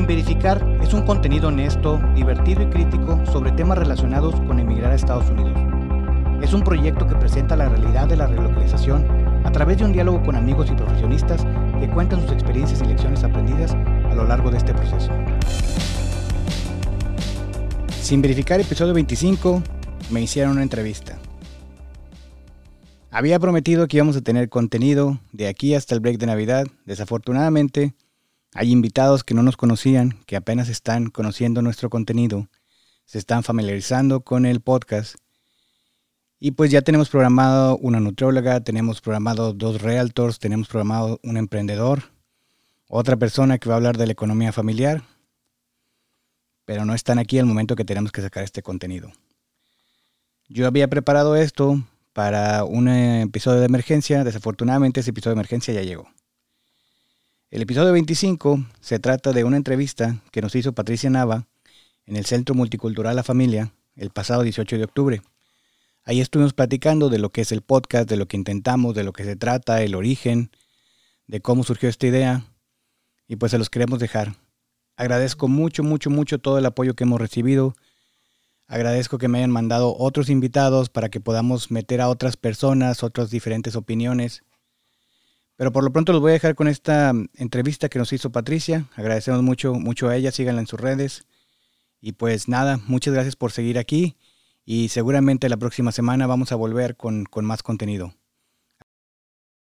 Sin Verificar es un contenido honesto, divertido y crítico sobre temas relacionados con emigrar a Estados Unidos. Es un proyecto que presenta la realidad de la relocalización a través de un diálogo con amigos y profesionistas que cuentan sus experiencias y lecciones aprendidas a lo largo de este proceso. Sin Verificar episodio 25, me hicieron una entrevista. Había prometido que íbamos a tener contenido de aquí hasta el break de Navidad. Desafortunadamente, hay invitados que no nos conocían, que apenas están conociendo nuestro contenido, se están familiarizando con el podcast. Y pues ya tenemos programado una nutrióloga, tenemos programado dos realtors, tenemos programado un emprendedor, otra persona que va a hablar de la economía familiar, pero no están aquí al momento que tenemos que sacar este contenido. Yo había preparado esto para un episodio de emergencia, desafortunadamente ese episodio de emergencia ya llegó. El episodio 25 se trata de una entrevista que nos hizo Patricia Nava en el Centro Multicultural La Familia el pasado 18 de octubre. Ahí estuvimos platicando de lo que es el podcast, de lo que intentamos, de lo que se trata, el origen, de cómo surgió esta idea y pues se los queremos dejar. Agradezco mucho, mucho, mucho todo el apoyo que hemos recibido. Agradezco que me hayan mandado otros invitados para que podamos meter a otras personas, otras diferentes opiniones. Pero por lo pronto los voy a dejar con esta mm, entrevista que nos hizo Patricia. Agradecemos mucho, mucho a ella, síganla en sus redes. Y pues nada, muchas gracias por seguir aquí y seguramente la próxima semana vamos a volver con, con más contenido.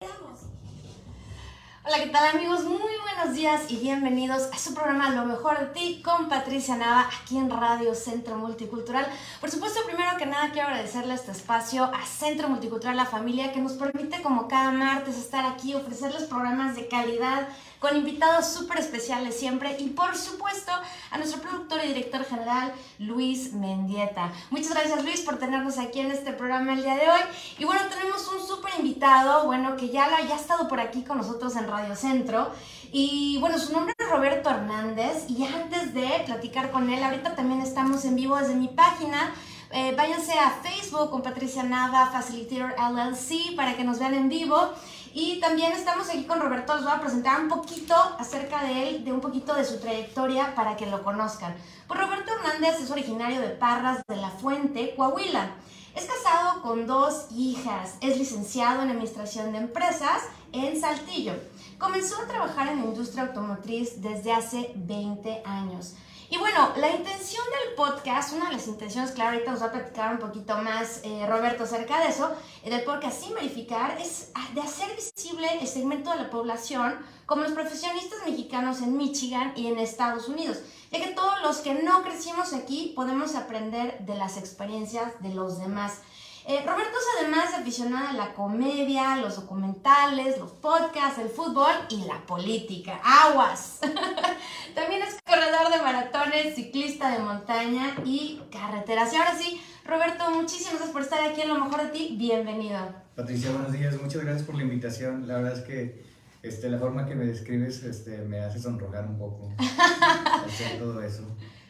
Hola, ¿qué tal amigos? Muy buenos días y bienvenidos a su programa Lo mejor de ti con Patricia Nava aquí en Radio Centro Multicultural. Por supuesto, primero que nada quiero agradecerle este espacio a Centro Multicultural La Familia que nos permite como cada martes estar aquí, ofrecerles programas de calidad con invitados súper especiales siempre y por supuesto a nuestro productor y director general Luis Mendieta. Muchas gracias Luis por tenernos aquí en este programa el día de hoy. Y bueno, tenemos un súper invitado, bueno, que ya, ya ha estado por aquí con nosotros en Radio Centro. Y bueno, su nombre es Roberto Hernández y antes de platicar con él, ahorita también estamos en vivo desde mi página. Eh, váyanse a Facebook con Patricia Nava, Facilitator LLC, para que nos vean en vivo. Y también estamos aquí con Roberto, les voy a presentar un poquito acerca de él, de un poquito de su trayectoria para que lo conozcan. Pues Roberto Hernández es originario de Parras de la Fuente, Coahuila. Es casado con dos hijas, es licenciado en Administración de Empresas en Saltillo. Comenzó a trabajar en la industria automotriz desde hace 20 años. Y bueno, la intención del podcast, una de las intenciones, claro, ahorita nos va a platicar un poquito más eh, Roberto acerca de eso, del podcast Sin Verificar, es ah, de hacer visible el segmento de la población como los profesionistas mexicanos en Michigan y en Estados Unidos, ya que todos los que no crecimos aquí podemos aprender de las experiencias de los demás. Eh, Roberto es además aficionado a la comedia, los documentales, los podcasts, el fútbol y la política. ¡Aguas! También es corredor de maratones, ciclista de montaña y carreteras. Y ahora sí, Roberto, muchísimas gracias por estar aquí en Lo Mejor de Ti. Bienvenido. Patricia, buenos días. Muchas gracias por la invitación. La verdad es que este, la forma que me describes este, me hace sonrojar un poco hacer todo eso.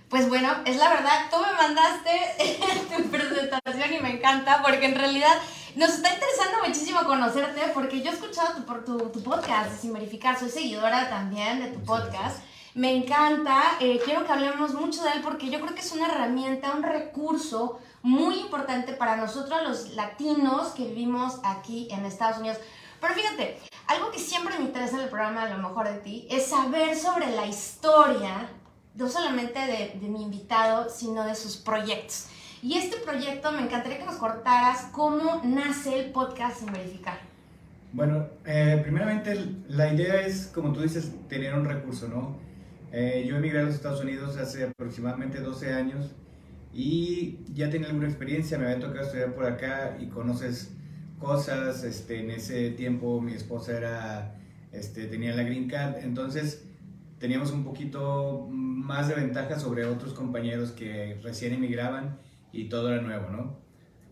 Pues bueno, es la verdad, tú me mandaste tu presentación y me encanta porque en realidad nos está interesando muchísimo conocerte porque yo he escuchado tu, por tu, tu podcast Sin Verificar, soy seguidora también de tu podcast. Me encanta, eh, quiero que hablemos mucho de él porque yo creo que es una herramienta, un recurso muy importante para nosotros los latinos que vivimos aquí en Estados Unidos. Pero fíjate, algo que siempre me interesa en el programa A lo mejor de ti es saber sobre la historia no solamente de, mi invitado, sino de sus proyectos. Y este proyecto me encantaría que nos cortaras cómo nace el podcast sin verificar. Bueno, eh, primeramente la idea es, como tú dices, tener un recurso, ¿no? Eh, yo emigré a los Estados Unidos hace aproximadamente 12 años y ya tenía alguna experiencia, me había tocado estudiar por acá y conoces cosas, este, en ese tiempo mi esposa era, este, tenía la green card, entonces teníamos un poquito más de ventaja sobre otros compañeros que recién emigraban y todo era nuevo, ¿no?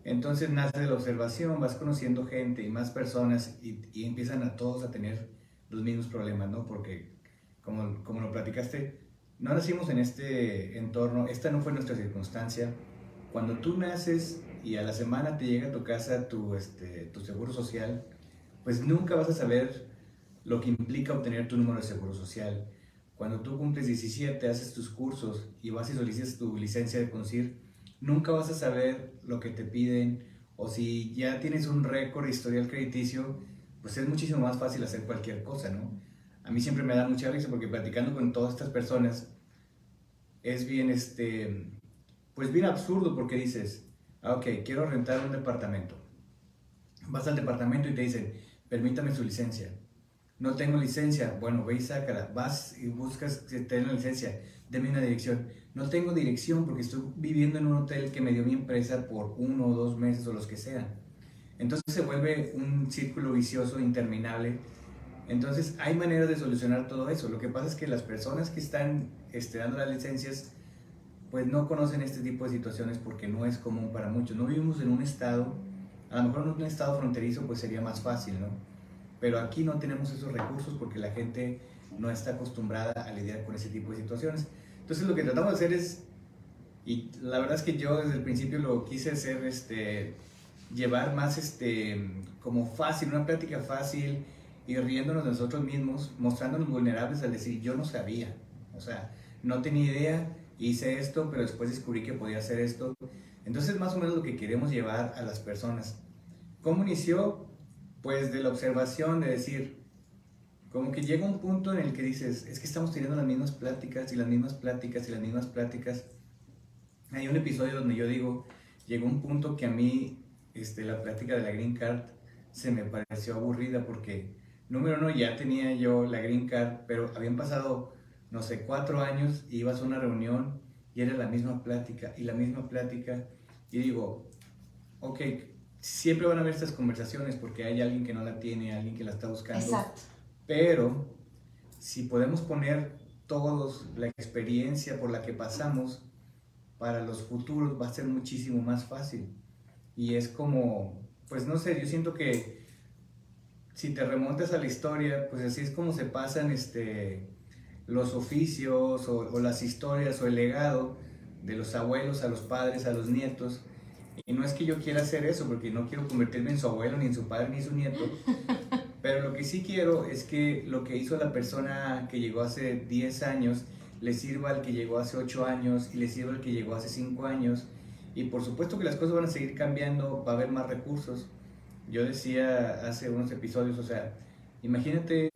Entonces nace de la observación, vas conociendo gente y más personas y, y empiezan a todos a tener los mismos problemas, ¿no? Porque, como, como lo platicaste, no nacimos en este entorno, esta no fue nuestra circunstancia. Cuando tú naces y a la semana te llega a tu casa tu, este, tu seguro social, pues nunca vas a saber lo que implica obtener tu número de seguro social cuando tú cumples 17, haces tus cursos y vas y solicitas tu licencia de conducir, nunca vas a saber lo que te piden o si ya tienes un récord historial crediticio, pues es muchísimo más fácil hacer cualquier cosa, ¿no? A mí siempre me da mucha risa porque platicando con todas estas personas es bien, este, pues bien absurdo porque dices, ah, ok, quiero rentar un departamento. Vas al departamento y te dicen, permítame su licencia. No tengo licencia. Bueno, ve y sácala. Vas y buscas que tenga la licencia. Deme una dirección. No tengo dirección porque estoy viviendo en un hotel que me dio mi empresa por uno o dos meses o los que sean. Entonces se vuelve un círculo vicioso interminable. Entonces hay maneras de solucionar todo eso. Lo que pasa es que las personas que están este, dando las licencias pues no conocen este tipo de situaciones porque no es común para muchos. No vivimos en un estado, a lo mejor en un estado fronterizo pues sería más fácil, ¿no? Pero aquí no tenemos esos recursos porque la gente no está acostumbrada a lidiar con ese tipo de situaciones. Entonces lo que tratamos de hacer es, y la verdad es que yo desde el principio lo quise hacer, este, llevar más este, como fácil, una práctica fácil, y riéndonos de nosotros mismos, mostrándonos vulnerables al decir, yo no sabía, o sea, no tenía idea, hice esto, pero después descubrí que podía hacer esto. Entonces, más o menos lo que queremos llevar a las personas. ¿Cómo inició? Pues de la observación, de decir, como que llega un punto en el que dices, es que estamos teniendo las mismas pláticas y las mismas pláticas y las mismas pláticas. Hay un episodio donde yo digo, llegó un punto que a mí este, la plática de la Green Card se me pareció aburrida porque, número uno, ya tenía yo la Green Card, pero habían pasado no sé, cuatro años y ibas a una reunión y era la misma plática y la misma plática. Y digo, ok, siempre van a haber estas conversaciones porque hay alguien que no la tiene, alguien que la está buscando. Exacto. Pero si podemos poner todos la experiencia por la que pasamos, para los futuros va a ser muchísimo más fácil. Y es como, pues no sé, yo siento que si te remontas a la historia, pues así es como se pasan este, los oficios o, las historias o el legado de los abuelos a los padres, a los nietos. Y no es que yo quiera hacer eso, porque no quiero convertirme en su abuelo, ni en su padre, ni en su nieto. Pero lo que sí quiero es que lo que hizo la persona que llegó hace 10 años le sirva al que llegó hace 8 años y le sirva al que llegó hace 5 años. Y por supuesto que las cosas van a seguir cambiando, va a haber más recursos. Yo decía hace unos episodios, o sea, imagínate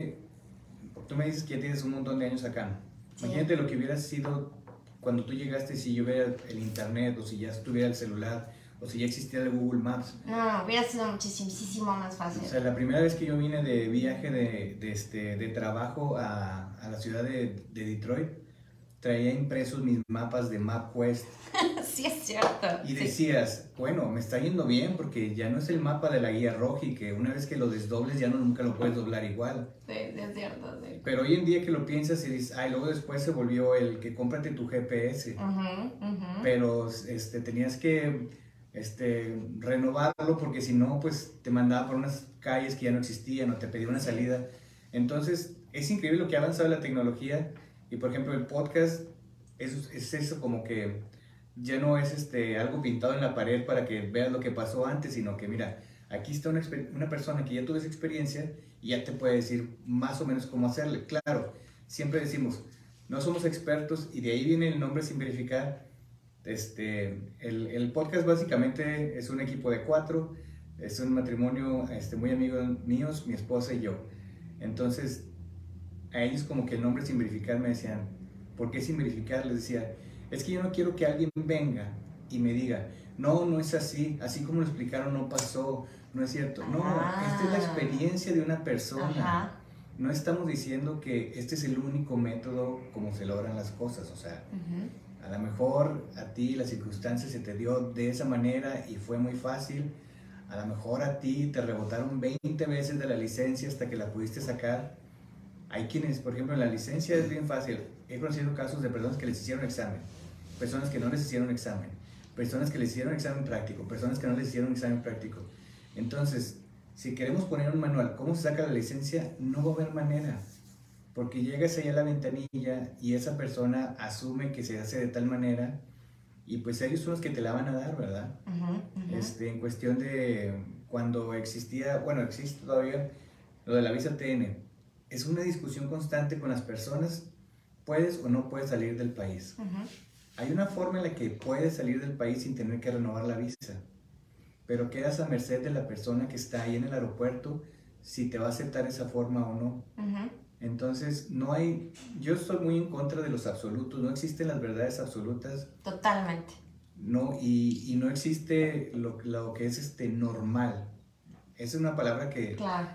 tú me dices que ya tienes un montón de años acá. Imagínate lo que hubiera sido cuando tú llegaste si yo hubiera el internet o si ya estuviera el celular o si ya existía el Google Maps. No, hubiera sido muchísimo más fácil. O sea, la primera vez que yo vine de viaje de, de este, de trabajo a, a la ciudad de, de Detroit, traía impresos mis mapas de MapQuest. sí, es cierto. Y decías, bueno, me está yendo bien porque ya no es el mapa de la guía roja y que una vez que lo desdobles ya no, nunca lo puedes doblar igual. Sí, es cierto, sí. Pero hoy en día que lo piensas y dices, ay, luego después se volvió el que cómprate tu GPS. Pero este, tenías que este, renovarlo porque si no, pues te mandaba por unas calles que ya no existían o te pedía una salida. Entonces, es increíble lo que ha avanzado la tecnología y por ejemplo, el podcast es, es eso como que ya no es este, algo pintado en la pared para que veas lo que pasó antes, sino que mira, aquí está una, una persona que ya tuvo esa experiencia y ya te puede decir más o menos cómo hacerle. Claro, siempre decimos, no somos expertos y de ahí viene el nombre sin verificar. Este, el, el, podcast básicamente es un equipo de cuatro, es un matrimonio este, muy amigos míos, mi esposa y yo. Entonces, a ellos como que el nombre sin verificar me decían, ¿por qué sin verificar? Les decía, es que yo no quiero que alguien venga y me diga, no, no es así, así como lo explicaron no pasó, no es cierto. No, esta es la ah. experiencia de una persona. No estamos diciendo que este es el único método como se logran las cosas, o sea, a lo mejor a ti la circunstancia se te dio de esa manera y fue muy fácil, a lo mejor a ti te rebotaron 20 veces de la licencia hasta que la pudiste sacar, hay quienes, por ejemplo, en la licencia es bien fácil. He conocido casos de personas que les hicieron examen, personas que no les hicieron examen, personas que les hicieron examen práctico, personas que no les hicieron examen práctico. Entonces, si queremos poner un manual, ¿cómo se saca la licencia? No va a haber manera. Porque llegas allá a la ventanilla y esa persona asume que se hace de tal manera y pues ellos son los que te la van a dar, ¿verdad? Este, en cuestión de cuando existía, bueno, existe todavía lo de la visa TN es una discusión constante con las personas puedes o no puedes salir del país. Hay una forma en la que puedes salir del país sin tener que renovar la visa, pero quedas a merced de la persona que está ahí en el aeropuerto si te va a aceptar esa forma o no. Ujú. Entonces, no hay, yo estoy muy en contra de los absolutos, no existen las verdades absolutas, Totalmente. no, y, y no existe lo, lo que es este normal. Esa es una palabra que Claro.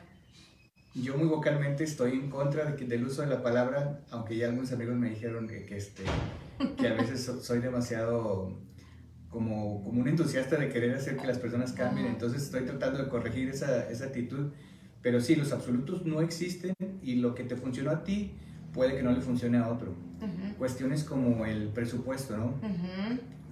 yo muy vocalmente estoy en contra de que- del uso de la palabra, aunque ya algunos amigos me dijeron que, que, este, que a veces so- soy demasiado como, como un entusiasta de querer hacer que las personas cambien, entonces estoy tratando de corregir esa, esa actitud, pero sí, los absolutos no existen y lo que te funcionó a ti puede que no le funcione a otro. Ujú. Cuestiones como el presupuesto, ¿no?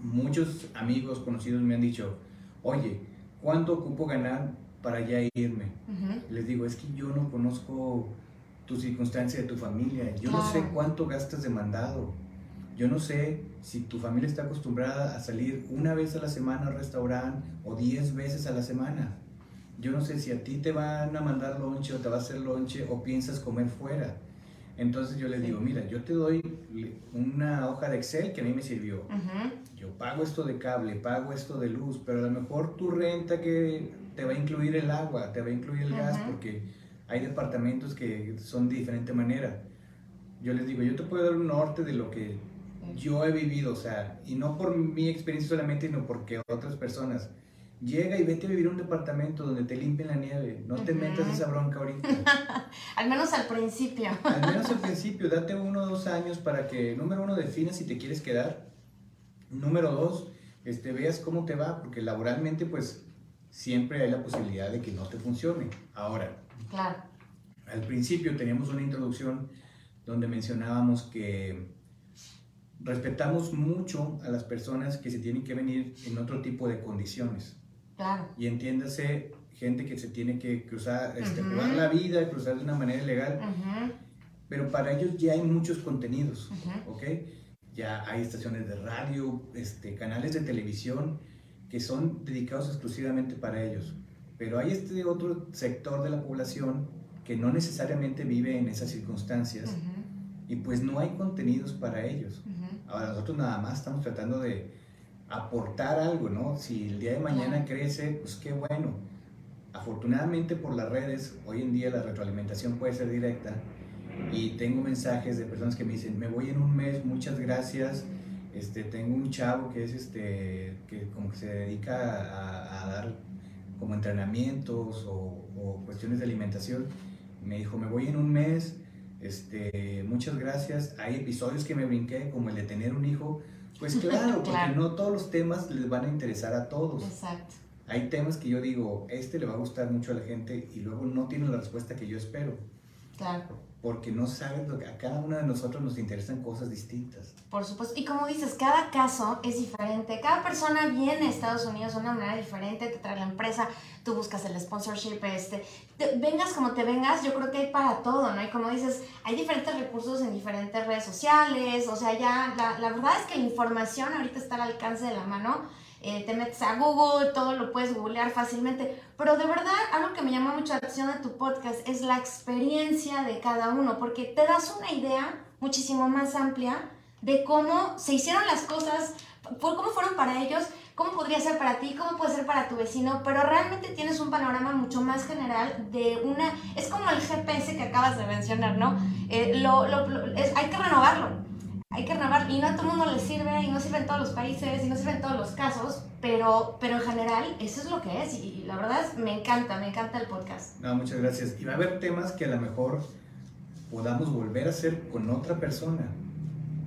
Muchos amigos conocidos me han dicho, oye, ¿cuánto ocupo ganar para ya irme? Ujú. Les digo, es que yo no conozco tu circunstancia de tu familia, yo no sé cuánto gastas de mandado, yo no sé si tu familia está acostumbrada a salir una vez a la semana al restaurante o diez veces a la semana. Yo no sé si a ti te van a mandar lonche o te va a hacer lonche o piensas comer fuera. Entonces yo les Sí. digo, mira, yo te doy una hoja de Excel que a mí me sirvió. Yo pago esto de cable, pago esto de luz, pero a lo mejor tu renta que te va a incluir el agua, te va a incluir el gas, porque hay departamentos que son de diferente manera. Yo les digo, yo te puedo dar un norte de lo que yo he vivido, o sea, y no por mi experiencia solamente, sino porque otras personas. Llega y vete a vivir a un departamento donde te limpien la nieve, no te Ujú. metas esa bronca ahorita. Al menos al principio. Al menos al principio, date uno o dos años para que, número uno, definas si te quieres quedar. Número dos, este, veas cómo te va, porque laboralmente, pues, siempre hay la posibilidad de que no te funcione. Ahora, Claro. al principio teníamos una introducción donde mencionábamos que respetamos mucho a las personas que se tienen que venir en otro tipo de condiciones. Claro. Y entiéndase, gente que se tiene que cruzar, este, Ujú. jugar la vida, cruzar de una manera ilegal, pero para ellos ya hay muchos contenidos. ¿ok? Ya hay estaciones de radio, este, canales de televisión que son dedicados exclusivamente para ellos. Pero hay este otro sector de la población que no necesariamente vive en esas circunstancias y pues no hay contenidos para ellos. Ahora nosotros nada más estamos tratando de aportar algo, ¿no? Si el día de mañana crece, pues qué bueno. Afortunadamente por las redes, hoy en día la retroalimentación puede ser directa y tengo mensajes de personas que me dicen, me voy en un mes, muchas gracias. Este, tengo un chavo que es este, que como que se dedica a, a dar como entrenamientos o, o cuestiones de alimentación. Me dijo, me voy en un mes, este, muchas gracias. Hay episodios que me brinqué, como el de tener un hijo. Pues claro, porque Claro. no todos los temas les van a interesar a todos. Exacto. Hay temas que yo digo, este le va a gustar mucho a la gente y luego no tiene la respuesta que yo espero, Claro. Porque no sabes lo que a cada uno de nosotros nos interesan cosas distintas. Por supuesto. Y como dices, cada caso es diferente. Cada persona viene a Estados Unidos de una manera diferente, te trae la empresa, tú buscas el sponsorship, este, te- vengas como te vengas, yo creo que hay para todo, ¿no? Y como dices, hay diferentes recursos en diferentes redes sociales, o sea, ya la, la verdad es que la información ahorita está al alcance de la mano. Eh, te metes a Google, todo lo puedes googlear fácilmente, pero de verdad algo que me llamó mucho la atención de tu podcast es la experiencia de cada uno, porque te das una idea muchísimo más amplia de cómo se hicieron las cosas, cómo fueron para ellos, cómo podría ser para ti, cómo puede ser para tu vecino, pero realmente tienes un panorama mucho más general de una... Es como el GPS que acabas de mencionar, ¿no? Eh, lo, lo- lo- es- hay que renovarlo. Hay que renovar y no a todo el mundo le sirve y no sirve en todos los países y no sirve en todos los casos, pero, pero en general eso es lo que es y, y la verdad es- me encanta, me encanta el podcast. No, muchas gracias. Y va a haber temas que a lo mejor podamos volver a hacer con otra persona,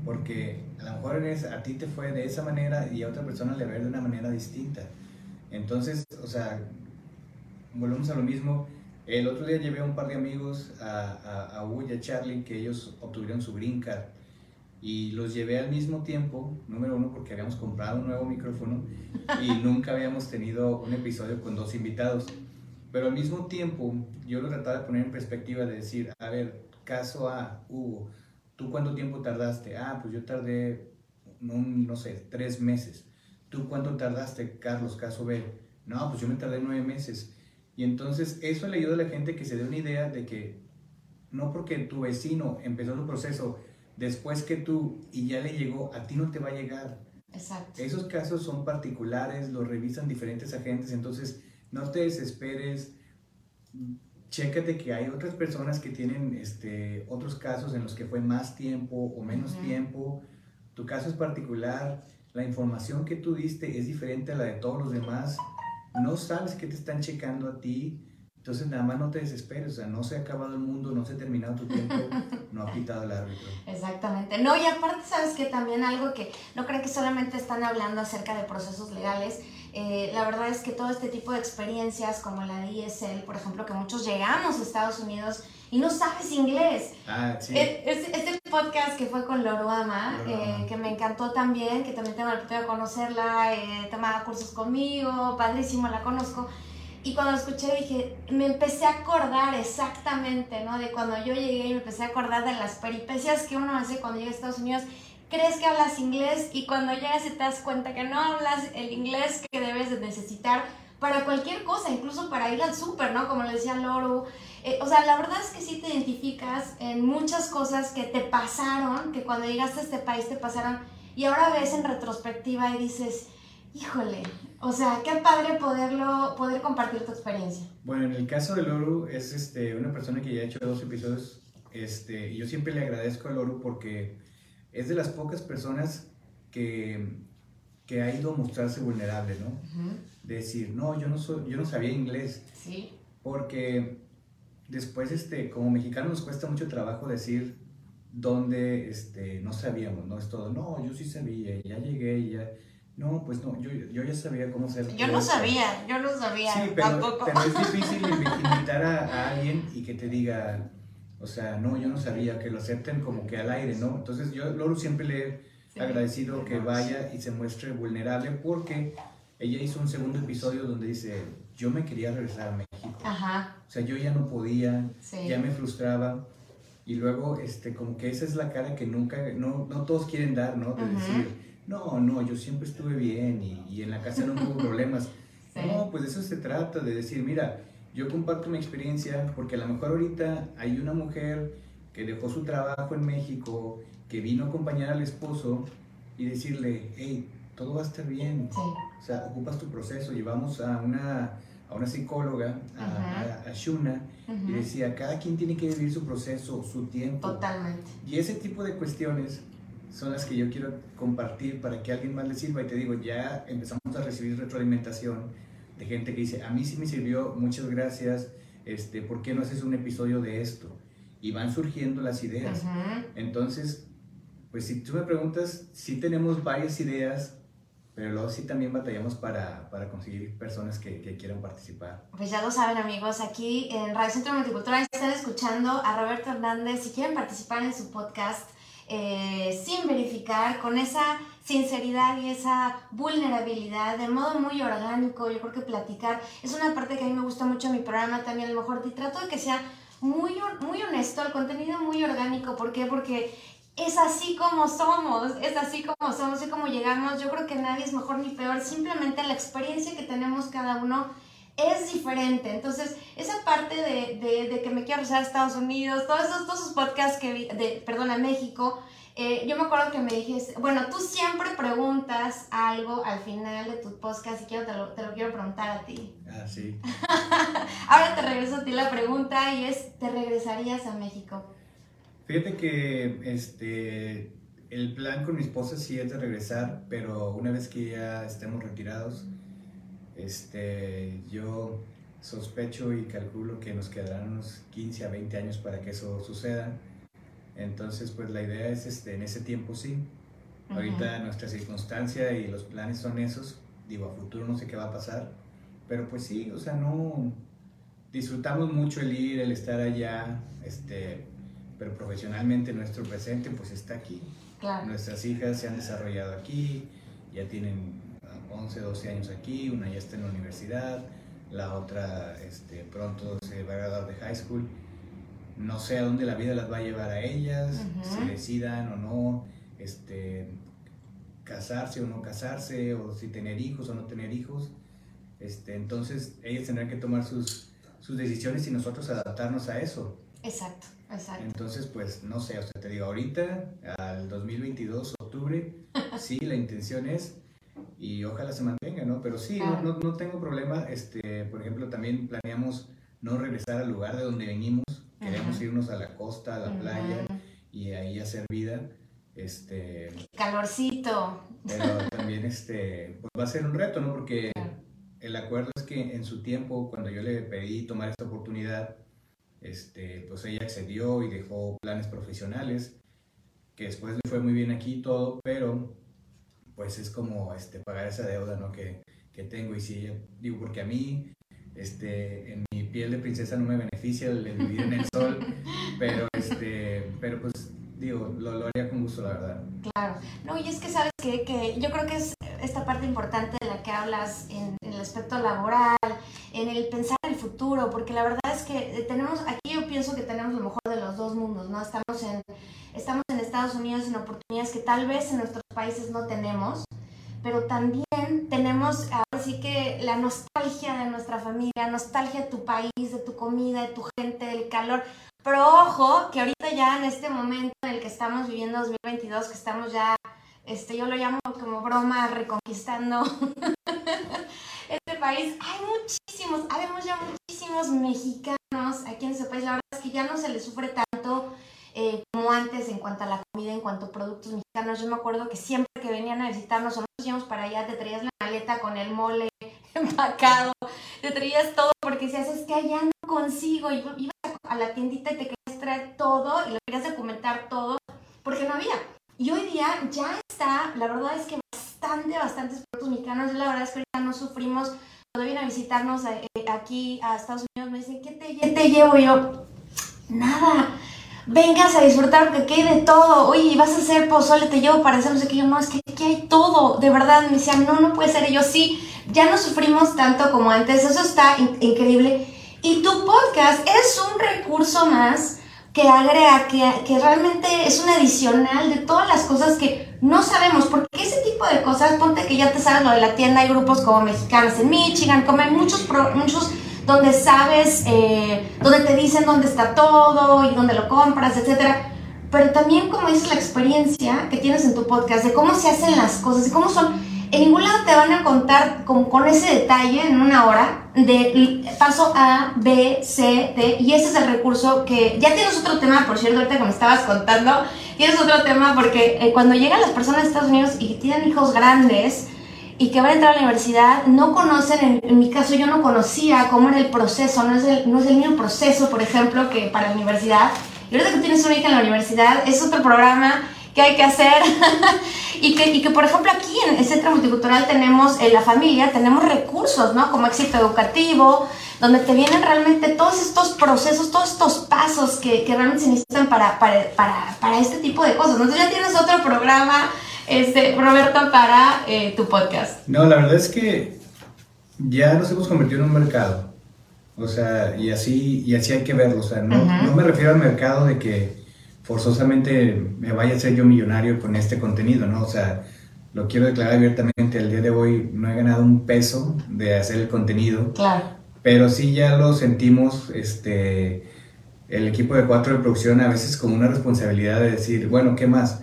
porque a lo mejor eres- a ti te fue de esa manera y a otra persona le va a ver de una manera distinta. Entonces, o sea, volvemos a lo mismo. El otro día llevé a un par de amigos, a, a, a Hugo y a Charlie, que ellos obtuvieron su green card. Y los llevé al mismo tiempo, número uno, porque habíamos comprado un nuevo micrófono y nunca habíamos tenido un episodio con dos invitados. Pero al mismo tiempo, yo lo trataba de poner en perspectiva de decir, a ver, caso A, Hugo, ¿tú cuánto tiempo tardaste? Ah, pues yo tardé, un, no sé, tres meses. ¿Tú cuánto tardaste, Carlos, caso B? No, pues yo me tardé nueve meses. Y entonces eso le ayuda a la gente que se dé una idea de que no porque tu vecino empezó su proceso después que tú y ya le llegó, a ti no te va a llegar. Exacto. Esos casos son particulares, los revisan diferentes agentes, entonces no te desesperes, chécate que hay otras personas que tienen este, otros casos en los que fue más tiempo o menos tiempo. Tu caso es particular, la información que tú diste es diferente a la de todos los demás. No sabes que te están checando a ti, entonces nada más no te desesperes, o sea, no se ha acabado el mundo, no se ha terminado tu tiempo, no ha pitado el árbitro. Exactamente. No, y aparte, sabes que también algo que no creo que solamente están hablando acerca de procesos legales. eh, la verdad es que todo este tipo de experiencias, como la de ISL, por ejemplo, que muchos llegamos a Estados Unidos y no sabes inglés. Ah, sí. Eh, Este, este podcast que fue con Loruama. eh, que me encantó también, que también tengo la oportunidad de conocerla, eh, tomaba cursos conmigo, padrísimo, la conozco. Y cuando escuché dije, me empecé a acordar exactamente, ¿no? De cuando yo llegué y me empecé a acordar de las peripecias que uno hace cuando llega a Estados Unidos. Crees que hablas inglés y cuando llegas te das cuenta que no hablas el inglés que debes de necesitar para cualquier cosa, incluso para ir al súper, ¿no? Como le decía Loru. Eh, o sea, la verdad es que sí te identificas en muchas cosas que te pasaron, que cuando llegaste a este país te pasaron, y ahora ves en retrospectiva y dices, híjole, o sea, qué padre poderlo, poder compartir tu experiencia. Bueno, en el caso de Loru, es este, una persona que ya ha hecho dos episodios, este, y yo siempre le agradezco a Loru porque es de las pocas personas que, que ha ido a mostrarse vulnerable, ¿no? De decir, no, yo no, soy, yo no sabía inglés, Sí. porque después, este, como mexicanos nos cuesta mucho trabajo decir dónde este, no sabíamos, ¿no? Es todo, no, yo sí sabía, ya llegué, ya... No, pues no, yo, yo ya sabía cómo ser. Yo no sabía, yo no sabía Sí, pero, tampoco. pero es difícil invi- invitar a, a alguien y que te diga, o sea, no, yo no sabía, que lo acepten como que al aire, ¿no? Entonces yo, Loru, siempre le he Sí. agradecido que vaya y se muestre vulnerable porque ella hizo un segundo episodio donde dice, yo me quería regresar a México. Ajá, O sea, yo ya no podía, sí. ya me frustraba. Y luego, este, como que esa es la cara que nunca, no, no todos quieren dar, ¿no? De decir, no, no, yo siempre estuve bien y, y en la casa no hubo problemas. Sí. No, pues de eso se trata, de decir, mira, yo comparto mi experiencia porque a lo mejor ahorita hay una mujer que dejó su trabajo en México, que vino a acompañar al esposo y decirle, hey, todo va a estar bien. Sí. O sea, ocupas tu proceso. Llevamos a una, a una psicóloga, a, Ajá. a- a Shuna, y decía, cada quien tiene que vivir su proceso, su tiempo. Totalmente. Y ese tipo de cuestiones son las que yo quiero compartir para que a alguien más le sirva. Y te digo, ya empezamos a recibir retroalimentación de gente que dice, a mí sí me sirvió, muchas gracias, este, ¿por qué no haces un episodio de esto? Y van surgiendo las ideas. Entonces, pues si tú me preguntas, sí tenemos varias ideas, pero luego sí también batallamos para, para conseguir personas que, que quieran participar. Pues ya lo saben amigos, aquí en Radio Centro Multicultural están escuchando a Roberto Hernández. Si quieren participar en su podcast eh, sin verificar, con esa sinceridad y esa vulnerabilidad, de modo muy orgánico, yo creo que platicar es una parte que a mí me gusta mucho en mi programa también, a lo mejor trato de que sea muy, muy honesto, el contenido muy orgánico. ¿Por qué? Porque es así como somos, es así como somos y como llegamos. Yo creo que nadie es mejor ni peor, simplemente la experiencia que tenemos cada uno es diferente. Entonces, esa parte de, de, de que me quiero regresar a Estados Unidos, todos esos, todos esos podcasts que vi, de, perdón, a México, eh, yo me acuerdo que me dijiste, bueno, tú siempre preguntas algo al final de tu podcast y quiero, te, lo, te lo quiero preguntar a ti. Ah, sí. Ahora te regreso a ti la pregunta y es, ¿te regresarías a México? Fíjate que este, el plan con mi esposa sí es de regresar, pero una vez que ya estemos retirados, este, yo sospecho y calculo que nos quedarán unos 15 a 20 años para que eso suceda. Entonces, pues la idea es, este, en ese tiempo sí. Ahorita nuestra circunstancia y los planes son esos. Digo, a futuro no sé qué va a pasar. Pero pues sí, o sea, no... Disfrutamos mucho el ir, el estar allá, este, pero profesionalmente nuestro presente pues está aquí. Claro. Nuestras hijas se han desarrollado aquí, ya tienen 11, 12 años aquí, una ya está en la universidad, la otra este, pronto se va a graduar de high school. No sé a dónde la vida las va a llevar a ellas, si decidan o no este, casarse o no casarse, o si tener hijos o no tener hijos. Este, entonces ellas tendrán que tomar sus, sus decisiones y nosotros adaptarnos a eso. Exacto, exacto. Entonces, pues, no sé, o sea, te digo, ahorita, al 2022, octubre, sí, la intención es, y ojalá se mantenga, ¿no? Pero sí, no, no, no tengo problema, este, por ejemplo, también planeamos no regresar al lugar de donde venimos, queremos irnos a la costa, a la playa, y ahí hacer vida, este... Calorcito. Pero también, este, pues va a ser un reto, ¿no? Porque el acuerdo es que en su tiempo, cuando yo le pedí tomar esta oportunidad, este, pues ella accedió y dejó planes profesionales, que después le fue muy bien aquí todo, pero pues es como este, pagar esa deuda ¿no? que, que tengo. Y si digo, porque a mí, este, en mi piel de princesa no me beneficia el, vivir en el sol, pero, este, pero pues digo, lo, lo, haría con gusto, la verdad. Claro, no, y es que sabes que, que yo creo que es esta parte importante de la que hablas en, en, el aspecto laboral, en el pensar en el futuro, porque la verdad es que tenemos, aquí yo pienso que tenemos lo mejor de los dos mundos, ¿no? Estamos en, estamos en Estados Unidos en oportunidades que tal vez en nuestros países no tenemos, pero también tenemos ahora sí que la nostalgia de nuestra familia, nostalgia de tu país, de tu comida, de tu gente, del calor. Pero ojo, que ahorita ya en este momento en el que estamos viviendo 2022, que estamos ya, este, yo lo llamo como broma, reconquistando este país, hay muchísimos, habemos ya muchísimos mexicanos aquí en ese país. La verdad es que ya no se les sufre tanto eh, como antes en cuanto a la comida, en cuanto a productos mexicanos. Yo me acuerdo que siempre que venían a visitarnos nosotros íbamos para allá, te traías la maleta con el mole empacado, te traías todo porque decías, es que allá no consigo. Ibas a la tiendita y te querías traer todo y lo querías documentar todo porque no había. Y hoy día ya está, la verdad es que bastante, bastantes productos mexicanos. La verdad es que ahorita no sufrimos. Cuando vienen a visitarnos eh, aquí a Estados Unidos me dicen, ¿qué te, qué te llevo? Yo, nada vengas a disfrutar porque aquí hay de todo. Oye, vas a hacer pozole, te llevo para hacer no. Yo, no, es que aquí hay todo. De verdad, me decían, no, no puede ser. Y yo, sí, ya no sufrimos tanto como antes. Eso está in increíble. Y tu podcast es un recurso más que agrega, que, que, realmente es un adicional de todas las cosas que no sabemos. Porque ese tipo de cosas, ponte que ya te sabes lo de la tienda, hay grupos como mexicanos en Michigan, comen muchos, pro, muchos donde sabes, eh, donde te dicen dónde está todo y dónde lo compras, etcétera. Pero también, como dices, la experiencia que tienes en tu podcast, de cómo se hacen las cosas, de cómo son. En ningún lado te van a contar con, con ese detalle en una hora de paso A, B, C, D, y ese es el recurso que ya tienes otro tema, por cierto, ahorita como estabas contando, tienes otro tema porque eh, cuando llegan las personas de Estados Unidos y tienen hijos grandes, y que van a entrar a la universidad no conocen, en, en, mi caso yo no conocía cómo era el proceso, no es el, no es el mismo proceso, por ejemplo, que para la universidad. Y ahorita que tienes una hija en la universidad, es otro programa que hay que hacer. y, que, y que, por ejemplo, aquí en el Centro Multicultural tenemos, en la familia, tenemos recursos, ¿no? Como éxito educativo, donde te vienen realmente todos estos procesos, todos estos pasos que, que realmente se necesitan para, para, para, para este tipo de cosas. Entonces ya tienes otro programa este, Roberto, para eh, tu podcast? No, la verdad es que ya nos hemos convertido en un mercado. O sea, y así, y así hay que verlo. O sea, no, uh -huh. no me refiero al mercado de que forzosamente me vaya a ser yo millonario con este contenido, ¿no? O sea, lo quiero declarar abiertamente. El día de hoy no he ganado un peso de hacer el contenido. Claro. Pero sí ya lo sentimos, este, el equipo de cuatro de producción a veces como una responsabilidad de decir, bueno, ¿qué más?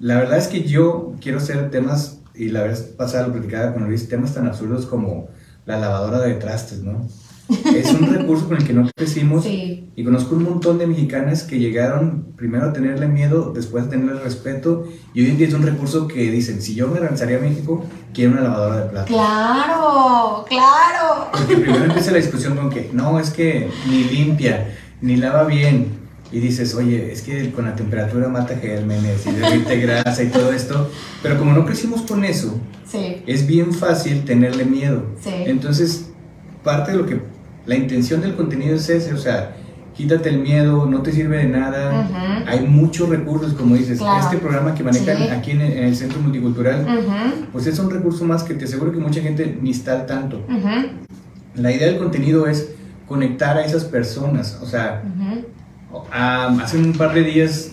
La verdad es que yo quiero hacer temas, y la vez pasada lo platicaba con Luis, temas tan absurdos como la lavadora de trastes, ¿no? Es un recurso con el que no crecimos Sí. y conozco un montón de mexicanas que llegaron primero a tenerle miedo, después a tenerle respeto y hoy en día es un recurso que dicen, si yo me lanzaría a México, quiero una lavadora de platos. Claro, claro. Porque primero empieza la discusión con que no, es que ni limpia, ni lava bien. Y dices, oye, es que con la temperatura mata gérmenes y derrite grasa y todo esto. Pero como no crecimos con eso, Sí, es bien fácil tenerle miedo. sí. Entonces, parte de lo que la intención del contenido es ese, o sea, quítate el miedo, no te sirve de nada. Hay muchos recursos, como dices, Claro. este programa que manejan Sí. aquí en el, en el Centro Multicultural, pues es un recurso más que te aseguro que mucha gente ni está al tanto. La idea del contenido es conectar a esas personas, o sea, hace un par de días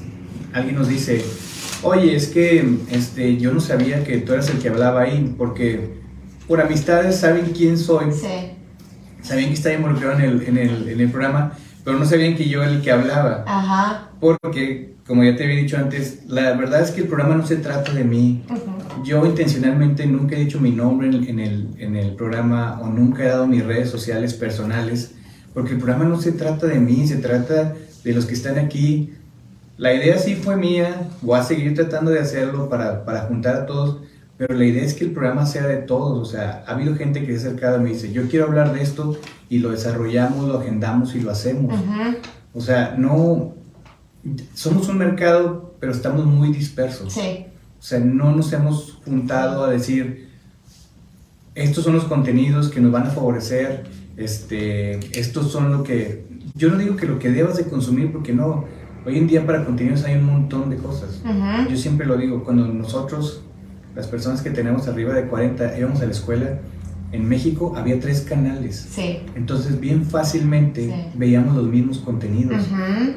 alguien nos dice, oye, es que este, yo no sabía que tú eras el que hablaba ahí, porque por amistades saben quién soy, Sí, sabían que estaba involucrado en el, en el, en el programa, pero no sabían que yo era el que hablaba. Ajá. Porque, como ya te había dicho antes, la verdad es que el programa no se trata de mí. Yo intencionalmente nunca he dicho mi nombre en, el, en el programa o nunca he dado mis redes sociales personales, porque el programa no se trata de mí, se trata de los que están aquí. La idea sí fue mía, voy a seguir tratando de hacerlo para, para juntar a todos, pero la idea es que el programa sea de todos, o sea, ha habido gente que se ha acercado y me dice, yo quiero hablar de esto y lo desarrollamos, lo agendamos y lo hacemos. O sea, no, somos un mercado, pero estamos muy dispersos. Sí. O sea, no nos hemos juntado a decir, estos son los contenidos que nos van a favorecer, este, estos son lo que, yo no digo que lo que debas de consumir, porque no, hoy en día para contenidos hay un montón de cosas. Yo siempre lo digo, cuando nosotros las personas que tenemos arriba de 40 íbamos a la escuela, en México había tres canales. Sí. Entonces, bien fácilmente veíamos los mismos contenidos.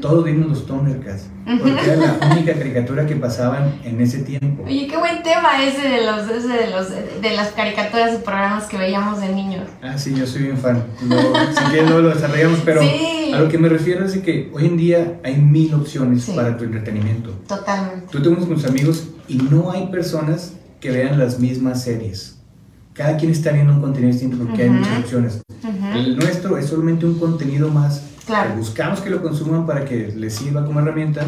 Todos vimos los Thundercats. Porque era la única caricatura que pasaban en ese tiempo. Oye, qué buen tema ese de los, ese de los de las caricaturas y programas que veíamos de niños. Ah, sí, yo soy bien fan. si quieres no lo desarrollamos, pero a lo que me refiero es que hoy en día hay mil opciones para tu entretenimiento. Totalmente. Tú tenemos con tus amigos y no hay personas que vean las mismas series. Cada quien está viendo un contenido distinto porque hay muchas opciones. El nuestro es solamente un contenido más. Claro. Buscamos que lo consuman para que les sirva como herramienta,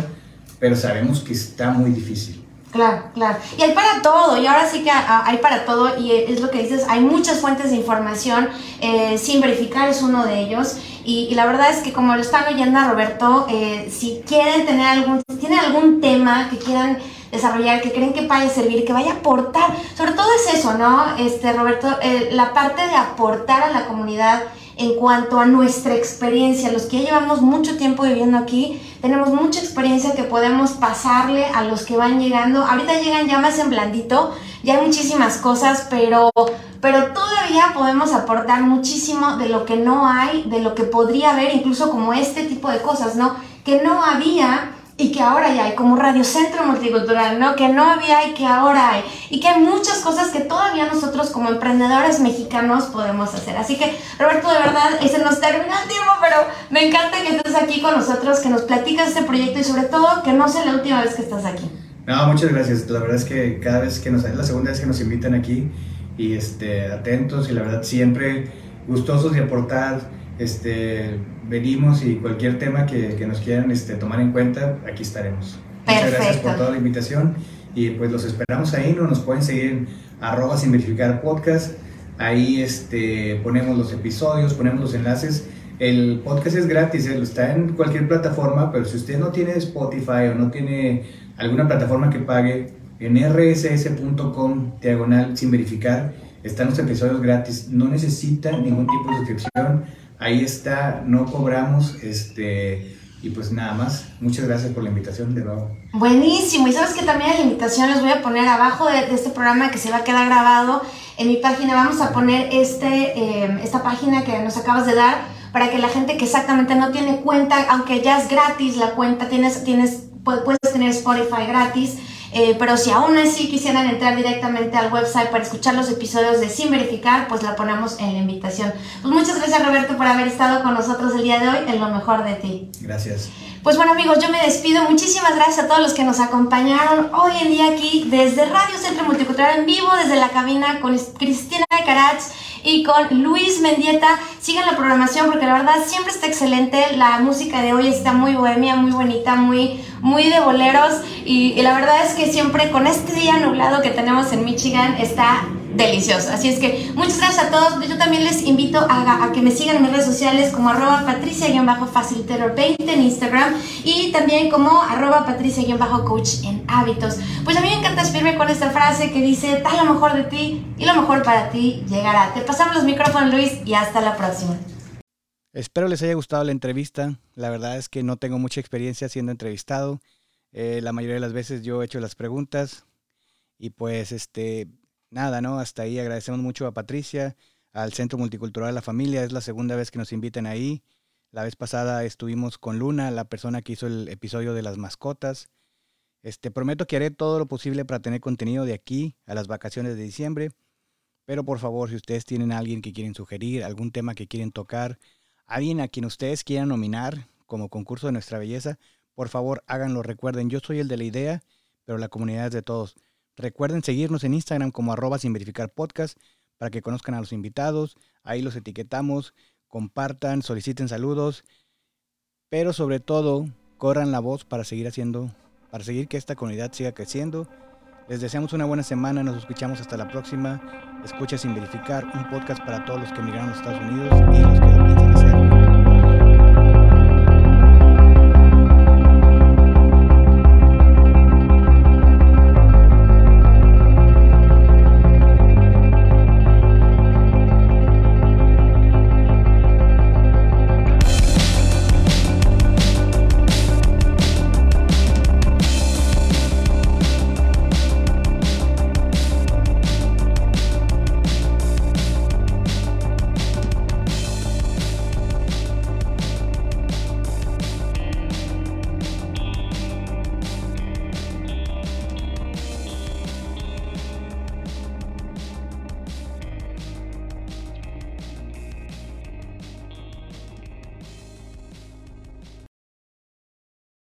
pero sabemos que está muy difícil. Claro, claro. Y hay para todo, y ahora sí que hay para todo, y es lo que dices, hay muchas fuentes de información, eh, sin verificar es uno de ellos, y, la verdad es que como lo están oyendo a Roberto, eh, si quieren tener algún, si tienen algún tema que quieran desarrollar, que creen que vaya a servir, que vaya a aportar. Sobre todo es eso, ¿no? Este, Roberto, eh, la parte de aportar a la comunidad en cuanto a nuestra experiencia. Los que ya llevamos mucho tiempo viviendo aquí, tenemos mucha experiencia que podemos pasarle a los que van llegando. Ahorita llegan ya más en blandito, ya hay muchísimas cosas, pero, pero todavía podemos aportar muchísimo de lo que no hay, de lo que podría haber, incluso como este tipo de cosas, ¿no? Que no había y que ahora ya hay, como Radio Centro Multicultural, ¿no? Que no había y que ahora hay. Y que hay muchas cosas que todavía nosotros como emprendedores mexicanos podemos hacer. Así que, Roberto, de verdad, se nos termina el tiempo, pero me encanta que estés aquí con nosotros, que nos platicas este proyecto y sobre todo que no sea la última vez que estás aquí. No, muchas gracias. La verdad es que cada vez que nos, es la segunda vez que nos invitan aquí y este, atentos y la verdad siempre gustosos de aportar este, venimos y cualquier tema que, que nos quieran este, tomar en cuenta, aquí estaremos. Muchas gracias por toda la invitación y pues los esperamos ahí, ¿no? Nos pueden seguir en arroba sin verificar podcast, ahí este, ponemos los episodios, ponemos los enlaces. El podcast es gratis, está en cualquier plataforma, pero si usted no tiene Spotify o no tiene alguna plataforma que pague, en rss.com diagonal sin verificar están los episodios gratis. No necesita ningún tipo de suscripción ahí está, no cobramos, este, y pues nada más, muchas gracias por la invitación de nuevo. Buenísimo, y sabes que también la invitación les voy a poner abajo de, este programa que se va a quedar grabado en mi página, vamos a poner este, em, esta página que nos acabas de dar para que la gente que exactamente no tiene cuenta, aunque ya es gratis la cuenta, tienes, tienes, puedes tener Spotify gratis, eh, pero si aún así quisieran entrar directamente al website para escuchar los episodios de Sin Verificar, pues la ponemos en la invitación. Pues muchas gracias Roberto por haber estado con nosotros el día de hoy en Lo Mejor de Ti. Gracias. Pues bueno amigos, yo me despido. Muchísimas gracias a todos los que nos acompañaron hoy en día aquí desde Radio Centro Multicultural en vivo, desde la cabina con Cristina de Carats y con Luis Mendieta. Sigan la programación porque la verdad siempre está excelente. La música de hoy está muy bohemia, muy bonita, muy, muy de boleros. Y, y la verdad es que siempre con este día nublado que tenemos en Michigan está delicioso. Así es que muchas gracias a todos. Yo también les invito a, que me sigan en mis redes sociales como arroba patricia-facilitator20 en Instagram y también como arroba patricia-coach en hábitos. Pues a mí me encanta escribirme con esta frase que dice, tal lo mejor de ti y lo mejor para ti llegará. Te pasamos los micrófonos Luis y hasta la próxima. Espero les haya gustado la entrevista. La verdad es que no tengo mucha experiencia siendo entrevistado. Eh, la mayoría de las veces yo he hecho las preguntas y pues este nada, ¿no? Hasta ahí agradecemos mucho a Patricia, al Centro Multicultural La Familia. Es la segunda vez que nos invitan ahí. La vez pasada estuvimos con Luna, la persona que hizo el episodio de las mascotas. Este, prometo que haré todo lo posible para tener contenido de aquí a las vacaciones de diciembre. Pero por favor, si ustedes tienen alguien que quieren sugerir, algún tema que quieren tocar, alguien a quien ustedes quieran nominar como concurso de nuestra belleza, por favor háganlo. Recuerden, yo soy el de la idea, pero la comunidad es de todos. Recuerden seguirnos en Instagram como arroba sin verificar para que conozcan a los invitados. Ahí los etiquetamos, compartan, soliciten saludos, pero sobre todo corran la voz para seguir haciendo, para seguir que esta comunidad siga creciendo. Les deseamos una buena semana, nos escuchamos hasta la próxima. Escucha sin verificar, un podcast para todos los que emigraron a los Estados Unidos y los que